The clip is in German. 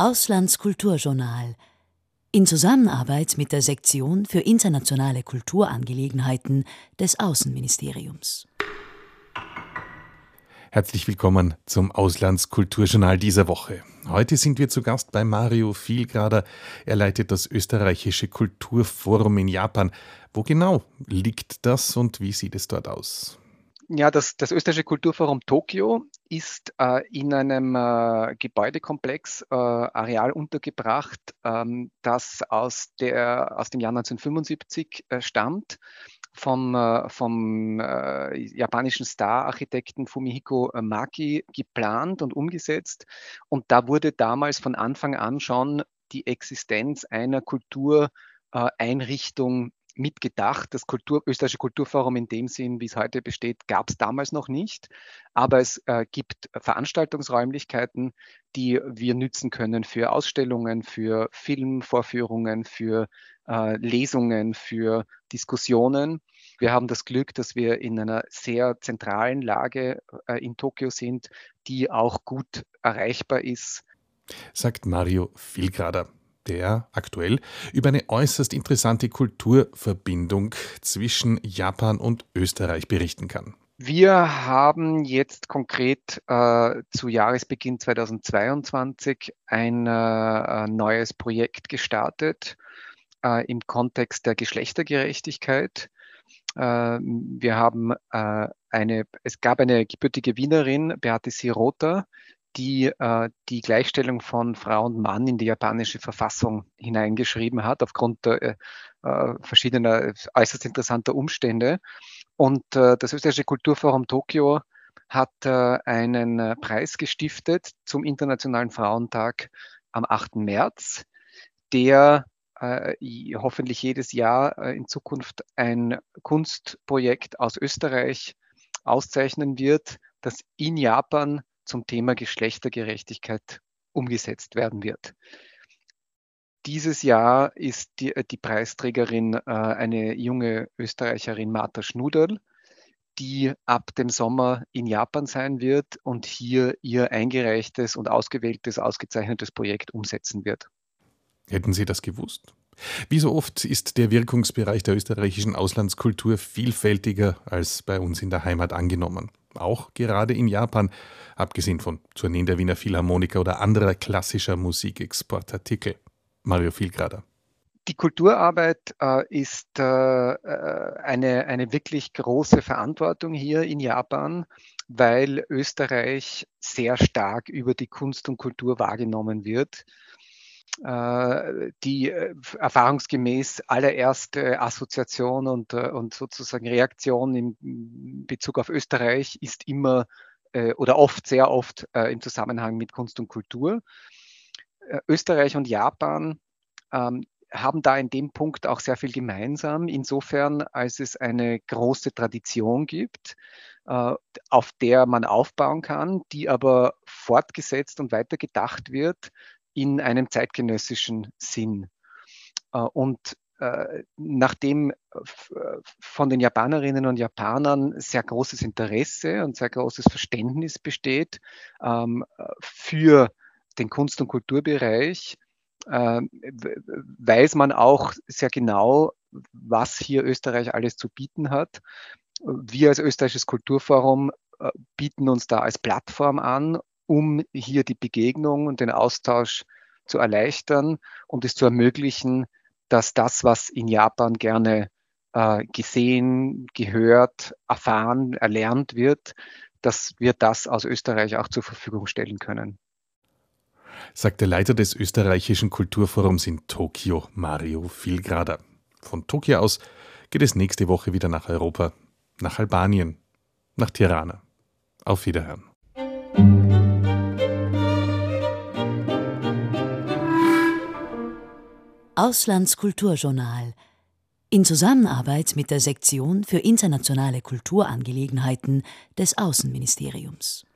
Auslandskulturjournal in Zusammenarbeit mit der Sektion für internationale Kulturangelegenheiten des Außenministeriums. Herzlich willkommen zum Auslandskulturjournal dieser Woche. Heute sind wir zu Gast bei Mario Vielgrader. Er leitet das österreichische Kulturforum in Japan. Wo genau liegt das und wie sieht es dort aus? Ja, das, das österreichische Kulturforum Tokio ist äh, in einem äh, Gebäudekomplex äh, Areal untergebracht, ähm, das aus, der, aus dem Jahr 1975 äh, stammt vom, äh, vom äh, japanischen Star-Architekten Fumihiko Maki geplant und umgesetzt. Und da wurde damals von Anfang an schon die Existenz einer Kultureinrichtung mitgedacht. Das Kultur, österreichische Kulturforum in dem Sinn, wie es heute besteht, gab es damals noch nicht. Aber es äh, gibt Veranstaltungsräumlichkeiten, die wir nützen können für Ausstellungen, für Filmvorführungen, für äh, Lesungen, für Diskussionen. Wir haben das Glück, dass wir in einer sehr zentralen Lage äh, in Tokio sind, die auch gut erreichbar ist. Sagt Mario Vielgrader der aktuell über eine äußerst interessante Kulturverbindung zwischen Japan und Österreich berichten kann. Wir haben jetzt konkret äh, zu Jahresbeginn 2022 ein äh, neues Projekt gestartet äh, im Kontext der Geschlechtergerechtigkeit. Äh, wir haben äh, eine, es gab eine gebürtige Wienerin, Beate Sirota, die äh, die Gleichstellung von Frau und Mann in die japanische Verfassung hineingeschrieben hat, aufgrund äh, äh, verschiedener äußerst interessanter Umstände. Und äh, das österreichische Kulturforum Tokio hat äh, einen äh, Preis gestiftet zum Internationalen Frauentag am 8. März, der hoffentlich jedes Jahr in Zukunft ein Kunstprojekt aus Österreich auszeichnen wird, das in Japan zum Thema Geschlechtergerechtigkeit umgesetzt werden wird. Dieses Jahr ist die, äh, die Preisträgerin äh, eine junge Österreicherin Martha Schnuderl, die ab dem Sommer in Japan sein wird und hier ihr eingereichtes und ausgewähltes, ausgezeichnetes Projekt umsetzen wird. Hätten Sie das gewusst? Wie so oft ist der Wirkungsbereich der österreichischen Auslandskultur vielfältiger als bei uns in der Heimat angenommen. Auch gerade in Japan, abgesehen von Tourneen der Wiener Philharmoniker oder anderer klassischer Musikexportartikel. Mario Vielgrader. Die Kulturarbeit äh, ist äh, äh, eine, eine wirklich große Verantwortung hier in Japan, weil Österreich sehr stark über die Kunst und Kultur wahrgenommen wird. Äh, die äh, erfahrungsgemäß allererste Assoziation und, äh, und sozusagen Reaktion in Bezug auf Österreich ist immer oder oft, sehr oft im Zusammenhang mit Kunst und Kultur. Österreich und Japan ähm, haben da in dem Punkt auch sehr viel gemeinsam, insofern als es eine große Tradition gibt, auf der man aufbauen kann, die aber fortgesetzt und weitergedacht wird in einem zeitgenössischen Sinn. Äh, und äh, nachdem von den Japanerinnen und Japanern sehr großes Interesse und sehr großes Verständnis besteht ähm, für den Kunst- und Kulturbereich, weiß man auch sehr genau, was hier Österreich alles zu bieten hat. Wir als österreichisches Kulturforum äh, bieten uns da als Plattform an, um hier die Begegnung und den Austausch zu erleichtern und es zu ermöglichen, dass das, was in Japan gerne äh, gesehen, gehört, erfahren, erlernt wird, dass wir das aus Österreich auch zur Verfügung stellen können. Sagt der Leiter des österreichischen Kulturforums in Tokio, Mario Vielgrader. Von Tokio aus geht es nächste Woche wieder nach Europa, nach Albanien, nach Tirana. Auf Wiederhören. Auslandskulturjournal in Zusammenarbeit mit der Sektion für internationale Kulturangelegenheiten des Außenministeriums.